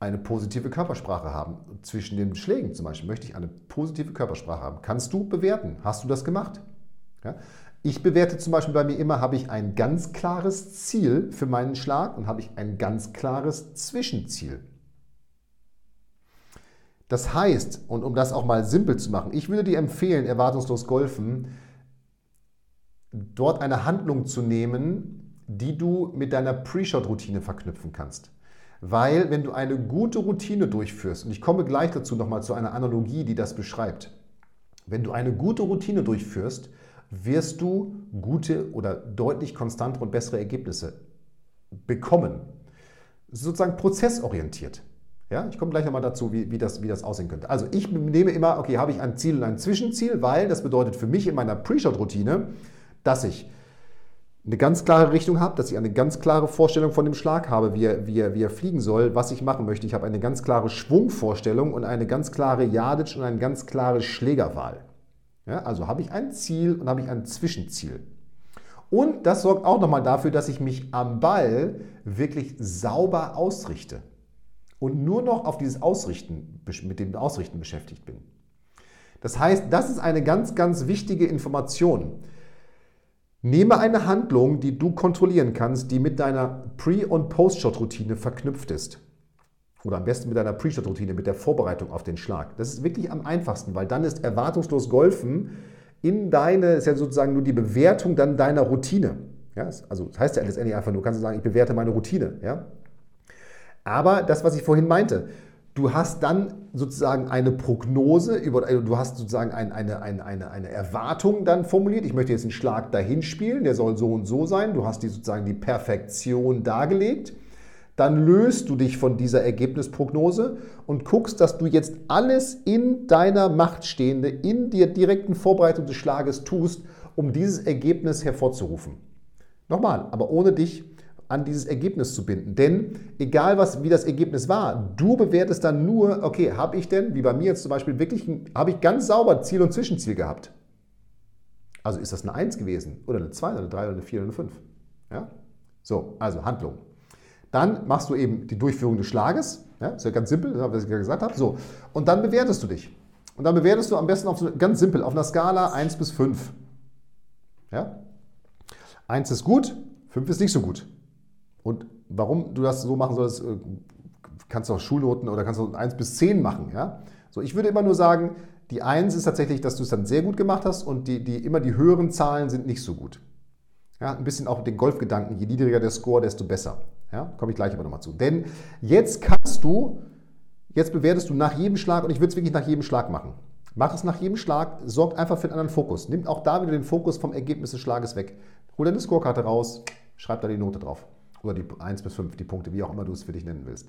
eine positive Körpersprache haben. Zwischen den Schlägen zum Beispiel möchte ich eine positive Körpersprache haben. Kannst du bewerten? Hast du das gemacht? Ja? Ich bewerte zum Beispiel bei mir immer, habe ich ein ganz klares Ziel für meinen Schlag und habe ich ein ganz klares Zwischenziel. Das heißt, und um das auch mal simpel zu machen, ich würde dir empfehlen, erwartungslos golfen, dort eine Handlung zu nehmen, die du mit deiner Pre-Shot-Routine verknüpfen kannst. Weil wenn du eine gute Routine durchführst, und ich komme gleich dazu nochmal zu einer Analogie, die das beschreibt, wenn du eine gute Routine durchführst, wirst du gute oder deutlich konstantere und bessere Ergebnisse bekommen. Sozusagen prozessorientiert. Ja, ich komme gleich nochmal dazu, wie, wie, das, wie das aussehen könnte. Also ich nehme immer, okay, habe ich ein Ziel und ein Zwischenziel, weil das bedeutet für mich in meiner Pre-Shot-Routine, dass ich eine ganz klare Richtung habe, dass ich eine ganz klare Vorstellung von dem Schlag habe, wie er, wie er, wie er fliegen soll, was ich machen möchte. Ich habe eine ganz klare Schwungvorstellung und eine ganz klare Yardage und eine ganz klare Schlägerwahl. Ja, also habe ich ein Ziel und habe ich ein Zwischenziel. Und das sorgt auch nochmal dafür, dass ich mich am Ball wirklich sauber ausrichte und nur noch auf dieses Ausrichten, mit dem Ausrichten beschäftigt bin. Das heißt, das ist eine ganz, ganz wichtige Information. Nehme eine Handlung, die du kontrollieren kannst, die mit deiner Pre- und Post-Shot-Routine verknüpft ist. Oder am besten mit deiner Pre-Shot-Routine, mit der Vorbereitung auf den Schlag. Das ist wirklich am einfachsten, weil dann ist erwartungslos Golfen in deine, ist ja sozusagen nur die Bewertung dann deiner Routine. Ja, also das heißt ja letztendlich einfach nur, kannst du sagen, ich bewerte meine Routine. Ja? Aber das, was ich vorhin meinte, Du hast dann sozusagen eine Prognose, über, also du hast sozusagen ein, eine, eine, eine, eine Erwartung dann formuliert. Ich möchte jetzt einen Schlag dahin spielen, der soll so und so sein. Du hast die sozusagen die Perfektion dargelegt. Dann löst du dich von dieser Ergebnisprognose und guckst, dass du jetzt alles in deiner Macht Stehende, in der direkten Vorbereitung des Schlages tust, um dieses Ergebnis hervorzurufen. Nochmal, aber ohne dich an dieses Ergebnis zu binden. Denn egal was, wie das Ergebnis war, du bewertest dann nur, okay, habe ich denn, wie bei mir jetzt zum Beispiel, wirklich, habe ich ganz sauber Ziel und Zwischenziel gehabt? Also ist das eine 1 gewesen oder eine 2 oder eine 3 oder eine 4 oder eine 5? Ja? So, also Handlung. Dann machst du eben die Durchführung des Schlages. Ja, ist ja ganz simpel, was ich gerade gesagt habe. So, und dann bewertest du dich. Und dann bewertest du am besten auf ganz simpel auf einer Skala 1 bis 5. Ja? 1 ist gut, 5 ist nicht so gut. Und warum du das so machen sollst, äh, kannst du auch Schulnoten oder kannst du 1 bis 10 machen. Ja? So, ich würde immer nur sagen, die 1 ist tatsächlich, dass du es dann sehr gut gemacht hast und die, die, immer die höheren Zahlen sind nicht so gut. Ja, ein bisschen auch mit den Golfgedanken, je niedriger der Score, desto besser. Ja, komme ich gleich aber nochmal zu. Denn jetzt kannst du, jetzt bewertest du nach jedem Schlag und ich würde es wirklich nach jedem Schlag machen. Mach es nach jedem Schlag, sorgt einfach für einen anderen Fokus. Nimm auch da wieder den Fokus vom Ergebnis des Schlages weg. Hol deine Scorekarte raus, schreib da die Note drauf. Oder die 1 bis 5, die Punkte, wie auch immer du es für dich nennen willst.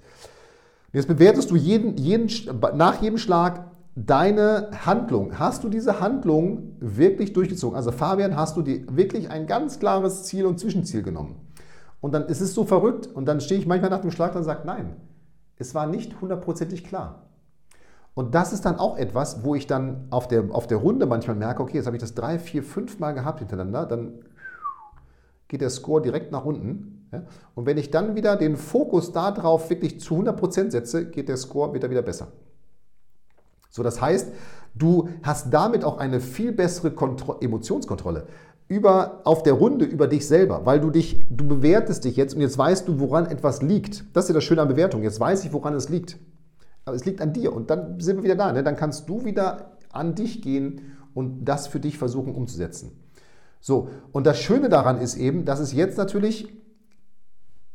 Jetzt bewertest du jeden, jeden, nach jedem Schlag deine Handlung. Hast du diese Handlung wirklich durchgezogen? Also Fabian, hast du dir wirklich ein ganz klares Ziel und Zwischenziel genommen? Und dann ist es so verrückt und dann stehe ich manchmal nach dem Schlag und sage, nein, es war nicht hundertprozentig klar. Und das ist dann auch etwas, wo ich dann auf der, auf der Runde manchmal merke, okay, jetzt habe ich das drei, vier, fünf Mal gehabt hintereinander, dann geht der Score direkt nach unten. Und wenn ich dann wieder den Fokus darauf wirklich zu 100% setze, geht der Score wieder, wieder besser. So, das heißt, du hast damit auch eine viel bessere Kontro Emotionskontrolle über, auf der Runde über dich selber, weil du dich, du bewertest dich jetzt und jetzt weißt du, woran etwas liegt. Das ist ja das Schöne an Bewertung. Jetzt weiß ich, woran es liegt. Aber es liegt an dir und dann sind wir wieder da. Ne? Dann kannst du wieder an dich gehen und das für dich versuchen umzusetzen. So, und das Schöne daran ist eben, dass es jetzt natürlich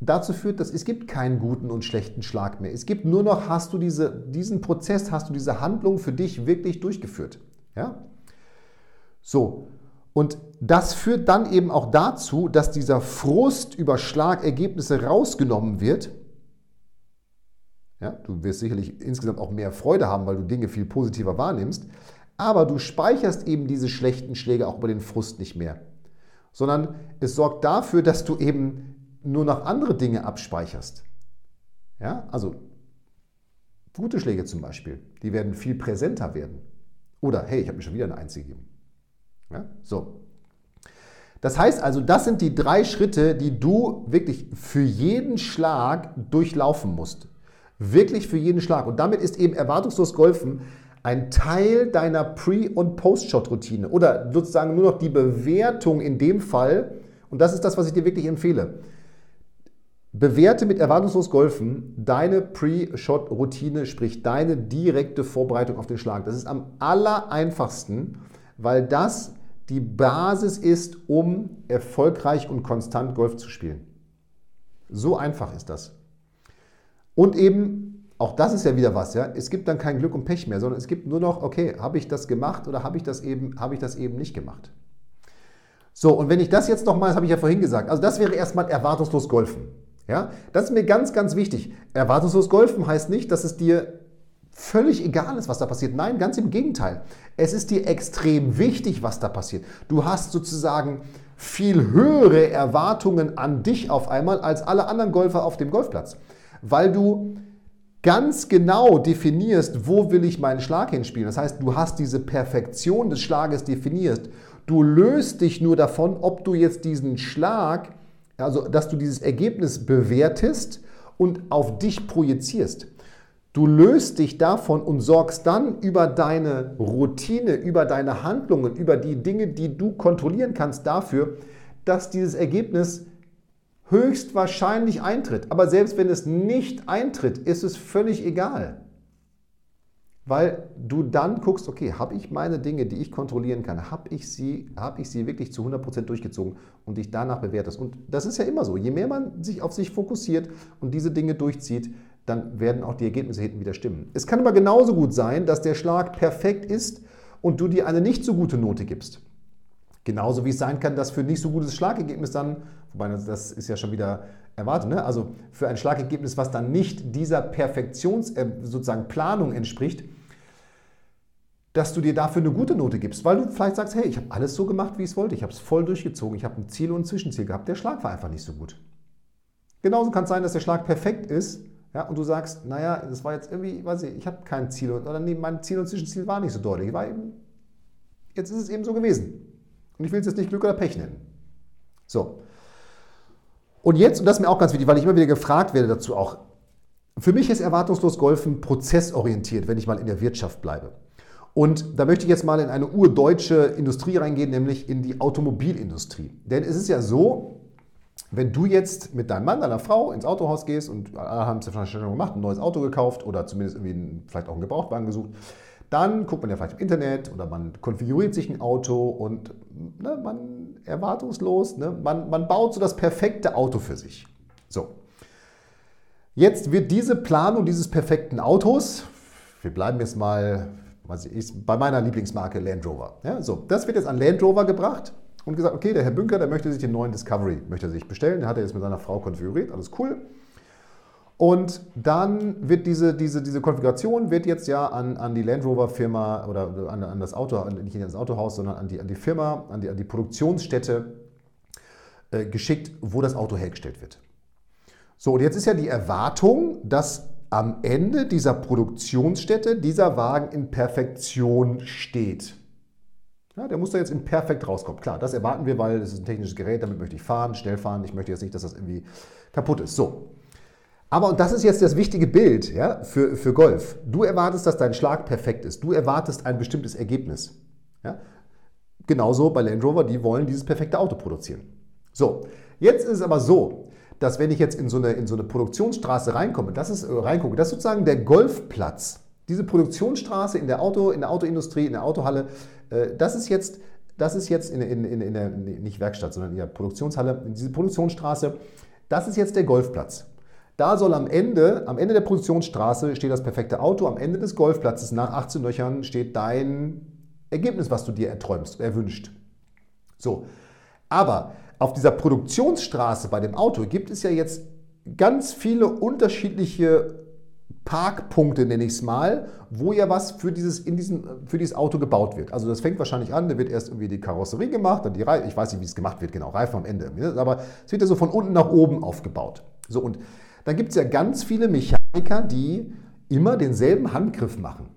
dazu führt, dass es gibt keinen guten und schlechten Schlag mehr. Es gibt nur noch, hast du diese, diesen Prozess, hast du diese Handlung für dich wirklich durchgeführt. Ja? So, und das führt dann eben auch dazu, dass dieser Frust über Schlagergebnisse rausgenommen wird. Ja, du wirst sicherlich insgesamt auch mehr Freude haben, weil du Dinge viel positiver wahrnimmst. Aber du speicherst eben diese schlechten Schläge auch über den Frust nicht mehr. Sondern es sorgt dafür, dass du eben nur noch andere Dinge abspeicherst. Ja, also gute Schläge zum Beispiel, die werden viel präsenter werden. Oder hey, ich habe mir schon wieder eine Eins gegeben. Ja, so. Das heißt also, das sind die drei Schritte, die du wirklich für jeden Schlag durchlaufen musst. Wirklich für jeden Schlag. Und damit ist eben erwartungslos Golfen ein Teil deiner Pre- und Post-Shot-Routine oder sozusagen nur noch die Bewertung in dem Fall. Und das ist das, was ich dir wirklich empfehle. Bewerte mit erwartungslos Golfen deine Pre-Shot-Routine, sprich deine direkte Vorbereitung auf den Schlag. Das ist am aller einfachsten, weil das die Basis ist, um erfolgreich und konstant Golf zu spielen. So einfach ist das. Und eben, auch das ist ja wieder was, ja, es gibt dann kein Glück und Pech mehr, sondern es gibt nur noch, okay, habe ich das gemacht oder habe ich das eben, ich das eben nicht gemacht. So, und wenn ich das jetzt nochmal, das habe ich ja vorhin gesagt, also das wäre erstmal erwartungslos Golfen. Ja, das ist mir ganz, ganz wichtig. Erwartungslos Golfen heißt nicht, dass es dir völlig egal ist, was da passiert. Nein, ganz im Gegenteil. Es ist dir extrem wichtig, was da passiert. Du hast sozusagen viel höhere Erwartungen an dich auf einmal als alle anderen Golfer auf dem Golfplatz, weil du ganz genau definierst, wo will ich meinen Schlag hinspielen. Das heißt, du hast diese Perfektion des Schlages definiert. Du löst dich nur davon, ob du jetzt diesen Schlag also, dass du dieses Ergebnis bewertest und auf dich projizierst. Du löst dich davon und sorgst dann über deine Routine, über deine Handlungen, über die Dinge, die du kontrollieren kannst, dafür, dass dieses Ergebnis höchstwahrscheinlich eintritt. Aber selbst wenn es nicht eintritt, ist es völlig egal weil du dann guckst, okay, habe ich meine Dinge, die ich kontrollieren kann, habe ich, sie, hab ich sie wirklich zu 100% durchgezogen und dich danach bewertest. Und das ist ja immer so, je mehr man sich auf sich fokussiert und diese Dinge durchzieht, dann werden auch die Ergebnisse hinten wieder stimmen. Es kann aber genauso gut sein, dass der Schlag perfekt ist und du dir eine nicht so gute Note gibst. Genauso wie es sein kann, dass für nicht so gutes Schlagergebnis dann, wobei das ist ja schon wieder erwartet, ne? also für ein Schlagergebnis, was dann nicht dieser Perfektions, äh, sozusagen Planung entspricht, dass du dir dafür eine gute Note gibst, weil du vielleicht sagst, hey, ich habe alles so gemacht, wie ich es wollte, ich habe es voll durchgezogen, ich habe ein Ziel und ein Zwischenziel gehabt, der Schlag war einfach nicht so gut. Genauso kann es sein, dass der Schlag perfekt ist ja, und du sagst, naja, das war jetzt irgendwie, weiß ich, ich habe kein Ziel oder nee, mein Ziel und Zwischenziel war nicht so deutlich, war eben, jetzt ist es eben so gewesen. Und ich will es jetzt nicht Glück oder Pech nennen. So. Und jetzt, und das ist mir auch ganz wichtig, weil ich immer wieder gefragt werde dazu auch, für mich ist erwartungslos Golfen prozessorientiert, wenn ich mal in der Wirtschaft bleibe. Und da möchte ich jetzt mal in eine urdeutsche Industrie reingehen, nämlich in die Automobilindustrie. Denn es ist ja so, wenn du jetzt mit deinem Mann, deiner Frau ins Autohaus gehst und alle haben es ja schon gemacht, ein neues Auto gekauft oder zumindest irgendwie vielleicht auch einen Gebrauchtwagen gesucht, dann guckt man ja vielleicht im Internet oder man konfiguriert sich ein Auto und ne, man erwartungslos, ne, man, man baut so das perfekte Auto für sich. So. Jetzt wird diese Planung dieses perfekten Autos, wir bleiben jetzt mal ich, bei meiner Lieblingsmarke Land Rover. Ja, so, das wird jetzt an Land Rover gebracht und gesagt, okay, der Herr Bünker, der möchte sich den neuen Discovery möchte sich bestellen, den hat er jetzt mit seiner Frau konfiguriert, alles cool. Und dann wird diese, diese, diese Konfiguration wird jetzt ja an, an die Land Rover Firma oder an, an das Auto, nicht an das Autohaus, sondern an die, an die Firma, an die, an die Produktionsstätte äh, geschickt, wo das Auto hergestellt wird. So, und jetzt ist ja die Erwartung, dass am Ende dieser Produktionsstätte dieser Wagen in Perfektion steht. Ja, der muss da jetzt in perfekt rauskommen. Klar, das erwarten wir, weil es ist ein technisches Gerät, damit möchte ich fahren, schnell fahren. Ich möchte jetzt nicht, dass das irgendwie kaputt ist. So. Aber, und das ist jetzt das wichtige Bild ja, für, für Golf. Du erwartest, dass dein Schlag perfekt ist. Du erwartest ein bestimmtes Ergebnis. Ja? Genauso bei Land Rover, die wollen dieses perfekte Auto produzieren. So, jetzt ist es aber so, dass wenn ich jetzt in so eine, in so eine Produktionsstraße reinkomme, das ist, äh, reingucke, das ist sozusagen der Golfplatz. Diese Produktionsstraße in der, Auto, in der Autoindustrie, in der Autohalle, das ist jetzt, das ist jetzt in, in, in, in der, nicht Werkstatt, sondern in der Produktionshalle, diese Produktionsstraße, das ist jetzt der Golfplatz. Da soll am Ende, am Ende der Produktionsstraße steht das perfekte Auto, am Ende des Golfplatzes nach 18 Löchern steht dein Ergebnis, was du dir erträumst, erwünscht. So. Aber auf dieser Produktionsstraße bei dem Auto gibt es ja jetzt ganz viele unterschiedliche Parkpunkte, nenne ich es mal, wo ja was für dieses, in diesem, für dieses Auto gebaut wird. Also das fängt wahrscheinlich an, da wird erst irgendwie die Karosserie gemacht, dann die Reifen, ich weiß nicht, wie es gemacht wird, genau, Reifen am Ende. Aber es wird ja so von unten nach oben aufgebaut. So, und dann gibt es ja ganz viele Mechaniker, die immer denselben Handgriff machen.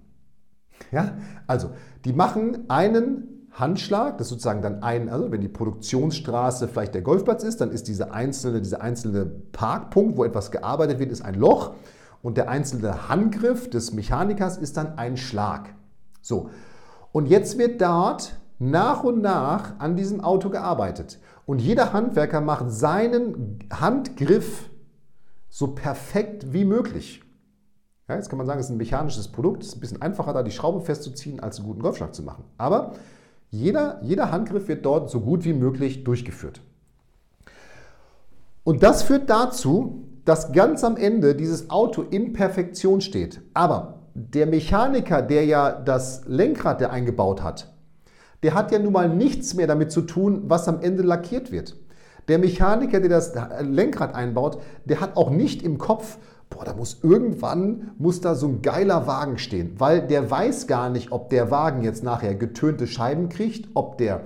Ja, also die machen einen Handschlag, das ist sozusagen dann ein, also wenn die Produktionsstraße vielleicht der Golfplatz ist, dann ist diese einzelne, dieser einzelne Parkpunkt, wo etwas gearbeitet wird, ist ein Loch und der einzelne Handgriff des Mechanikers ist dann ein Schlag. So, und jetzt wird dort nach und nach an diesem Auto gearbeitet. Und jeder Handwerker macht seinen Handgriff so perfekt wie möglich. Ja, jetzt kann man sagen, es ist ein mechanisches Produkt, es ist ein bisschen einfacher, da die Schraube festzuziehen, als einen guten Golfschlag zu machen. Aber jeder, jeder Handgriff wird dort so gut wie möglich durchgeführt. Und das führt dazu, dass ganz am Ende dieses Auto in Perfektion steht. Aber der Mechaniker, der ja das Lenkrad der eingebaut hat, der hat ja nun mal nichts mehr damit zu tun, was am Ende lackiert wird. Der Mechaniker, der das Lenkrad einbaut, der hat auch nicht im Kopf, boah, da muss irgendwann, muss da so ein geiler Wagen stehen, weil der weiß gar nicht, ob der Wagen jetzt nachher getönte Scheiben kriegt, ob der,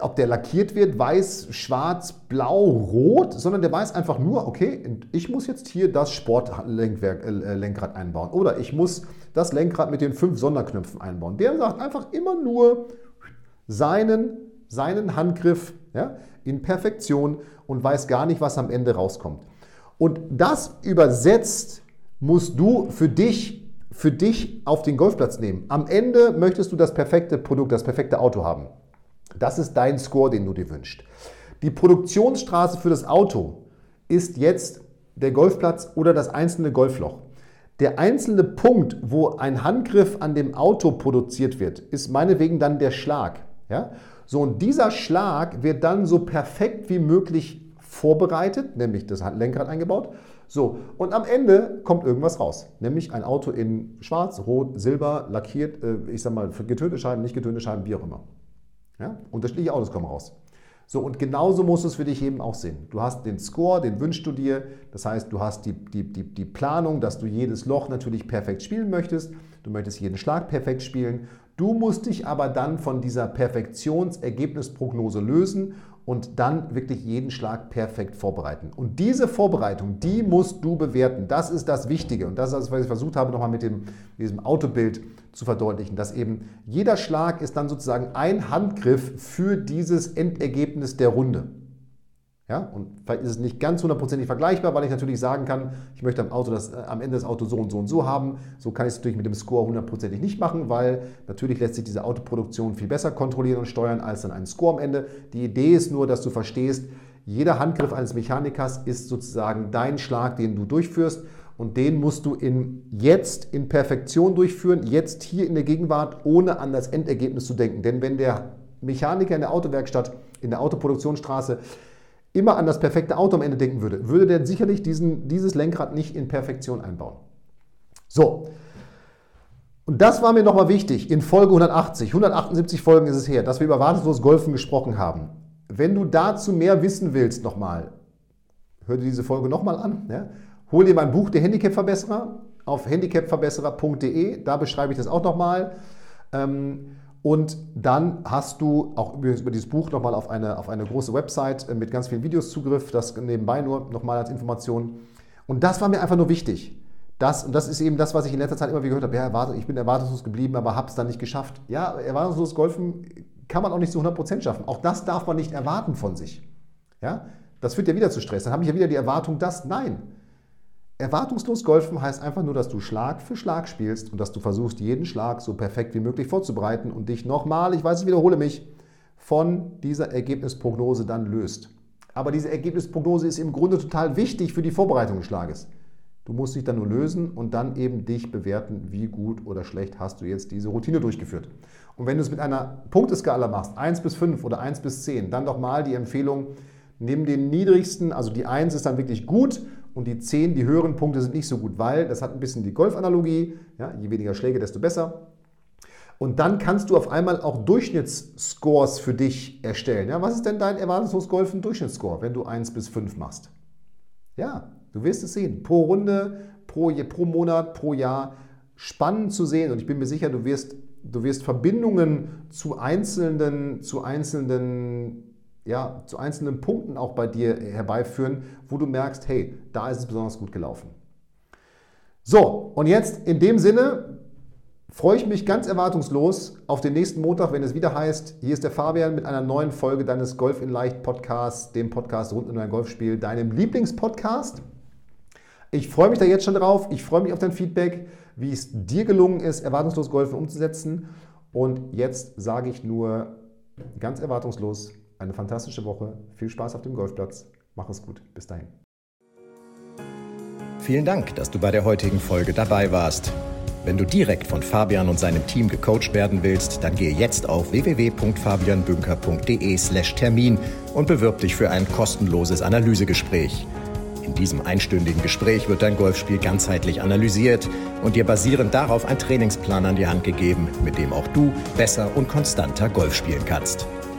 ob der lackiert wird, weiß, schwarz, blau, rot, sondern der weiß einfach nur, okay, ich muss jetzt hier das Sportlenkrad äh, einbauen oder ich muss das Lenkrad mit den fünf Sonderknöpfen einbauen. Der sagt einfach immer nur seinen, seinen Handgriff ja, in Perfektion und weiß gar nicht, was am Ende rauskommt. Und das übersetzt musst du für dich, für dich auf den Golfplatz nehmen. Am Ende möchtest du das perfekte Produkt, das perfekte Auto haben. Das ist dein Score, den du dir wünschst. Die Produktionsstraße für das Auto ist jetzt der Golfplatz oder das einzelne Golfloch. Der einzelne Punkt, wo ein Handgriff an dem Auto produziert wird, ist meinetwegen dann der Schlag. Ja? So, und dieser Schlag wird dann so perfekt wie möglich vorbereitet, nämlich das Lenkrad eingebaut. So, und am Ende kommt irgendwas raus, nämlich ein Auto in schwarz, rot, silber, lackiert, äh, ich sag mal, getönte Scheiben, nicht getönte Scheiben, wie auch immer. Ja? Unterschiedliche Autos kommen raus. So, und genauso musst du es für dich eben auch sehen. Du hast den Score, den wünschst du dir. Das heißt, du hast die, die, die, die Planung, dass du jedes Loch natürlich perfekt spielen möchtest. Du möchtest jeden Schlag perfekt spielen. Du musst dich aber dann von dieser Perfektionsergebnisprognose lösen und dann wirklich jeden Schlag perfekt vorbereiten. Und diese Vorbereitung, die musst du bewerten. Das ist das Wichtige. Und das ist das, was ich versucht habe, nochmal mit dem, diesem Autobild zu verdeutlichen, dass eben jeder Schlag ist dann sozusagen ein Handgriff für dieses Endergebnis der Runde. Ja, und vielleicht ist es nicht ganz hundertprozentig vergleichbar, weil ich natürlich sagen kann, ich möchte am, Auto das, äh, am Ende das Auto so und so und so haben. So kann ich es natürlich mit dem Score hundertprozentig nicht machen, weil natürlich lässt sich diese Autoproduktion viel besser kontrollieren und steuern als dann ein Score am Ende. Die Idee ist nur, dass du verstehst, jeder Handgriff eines Mechanikers ist sozusagen dein Schlag, den du durchführst und den musst du in jetzt in Perfektion durchführen, jetzt hier in der Gegenwart, ohne an das Endergebnis zu denken. Denn wenn der Mechaniker in der Autowerkstatt, in der Autoproduktionsstraße immer an das perfekte Auto am Ende denken würde, würde der sicherlich diesen, dieses Lenkrad nicht in Perfektion einbauen. So. Und das war mir nochmal wichtig in Folge 180, 178 Folgen ist es her, dass wir über wartungslos Golfen gesprochen haben. Wenn du dazu mehr wissen willst, nochmal, hör dir diese Folge nochmal an. Ja? Hol dir mein Buch, der Handicap-Verbesserer, auf handicapverbesserer.de, da beschreibe ich das auch nochmal. Ähm, und dann hast du auch übrigens über dieses Buch nochmal auf eine, auf eine große Website äh, mit ganz vielen Videos Zugriff, das nebenbei nur nochmal als Information. Und das war mir einfach nur wichtig. Das, und das ist eben das, was ich in letzter Zeit immer wieder gehört habe. Ja, ich bin erwartungslos geblieben, aber habe es dann nicht geschafft. Ja, erwartungslos Golfen kann man auch nicht zu 100% schaffen. Auch das darf man nicht erwarten von sich. Ja, das führt ja wieder zu Stress. Dann habe ich ja wieder die Erwartung, dass, nein, Erwartungslos golfen heißt einfach nur, dass du Schlag für Schlag spielst und dass du versuchst, jeden Schlag so perfekt wie möglich vorzubereiten und dich nochmal, ich weiß, ich wiederhole mich, von dieser Ergebnisprognose dann löst. Aber diese Ergebnisprognose ist im Grunde total wichtig für die Vorbereitung des Schlages. Du musst dich dann nur lösen und dann eben dich bewerten, wie gut oder schlecht hast du jetzt diese Routine durchgeführt. Und wenn du es mit einer Punkteskala machst, 1 bis 5 oder 1 bis 10, dann doch mal die Empfehlung, nimm den niedrigsten, also die 1 ist dann wirklich gut und die 10, die höheren Punkte sind nicht so gut, weil das hat ein bisschen die Golfanalogie, ja, je weniger Schläge, desto besser. Und dann kannst du auf einmal auch Durchschnittsscores für dich erstellen. Ja, was ist denn dein erwartungslos Golfen Durchschnittsscore, wenn du 1 bis 5 machst? Ja, du wirst es sehen. Pro Runde, pro, pro Monat, pro Jahr. Spannend zu sehen. Und ich bin mir sicher, du wirst, du wirst Verbindungen zu einzelnen, zu einzelnen ja, zu einzelnen Punkten auch bei dir herbeiführen, wo du merkst, hey, da ist es besonders gut gelaufen. So, und jetzt in dem Sinne freue ich mich ganz erwartungslos auf den nächsten Montag, wenn es wieder heißt, hier ist der Fabian mit einer neuen Folge deines Golf in Leicht Podcasts, dem Podcast rund um dein Golfspiel, deinem Lieblingspodcast. Ich freue mich da jetzt schon drauf. Ich freue mich auf dein Feedback, wie es dir gelungen ist, erwartungslos Golfen umzusetzen. Und jetzt sage ich nur ganz erwartungslos, eine fantastische Woche. Viel Spaß auf dem Golfplatz. Mach es gut. Bis dahin. Vielen Dank, dass du bei der heutigen Folge dabei warst. Wenn du direkt von Fabian und seinem Team gecoacht werden willst, dann gehe jetzt auf www.fabianbünker.de/termin und bewirb dich für ein kostenloses Analysegespräch. In diesem einstündigen Gespräch wird dein Golfspiel ganzheitlich analysiert und dir basierend darauf ein Trainingsplan an die Hand gegeben, mit dem auch du besser und konstanter Golf spielen kannst.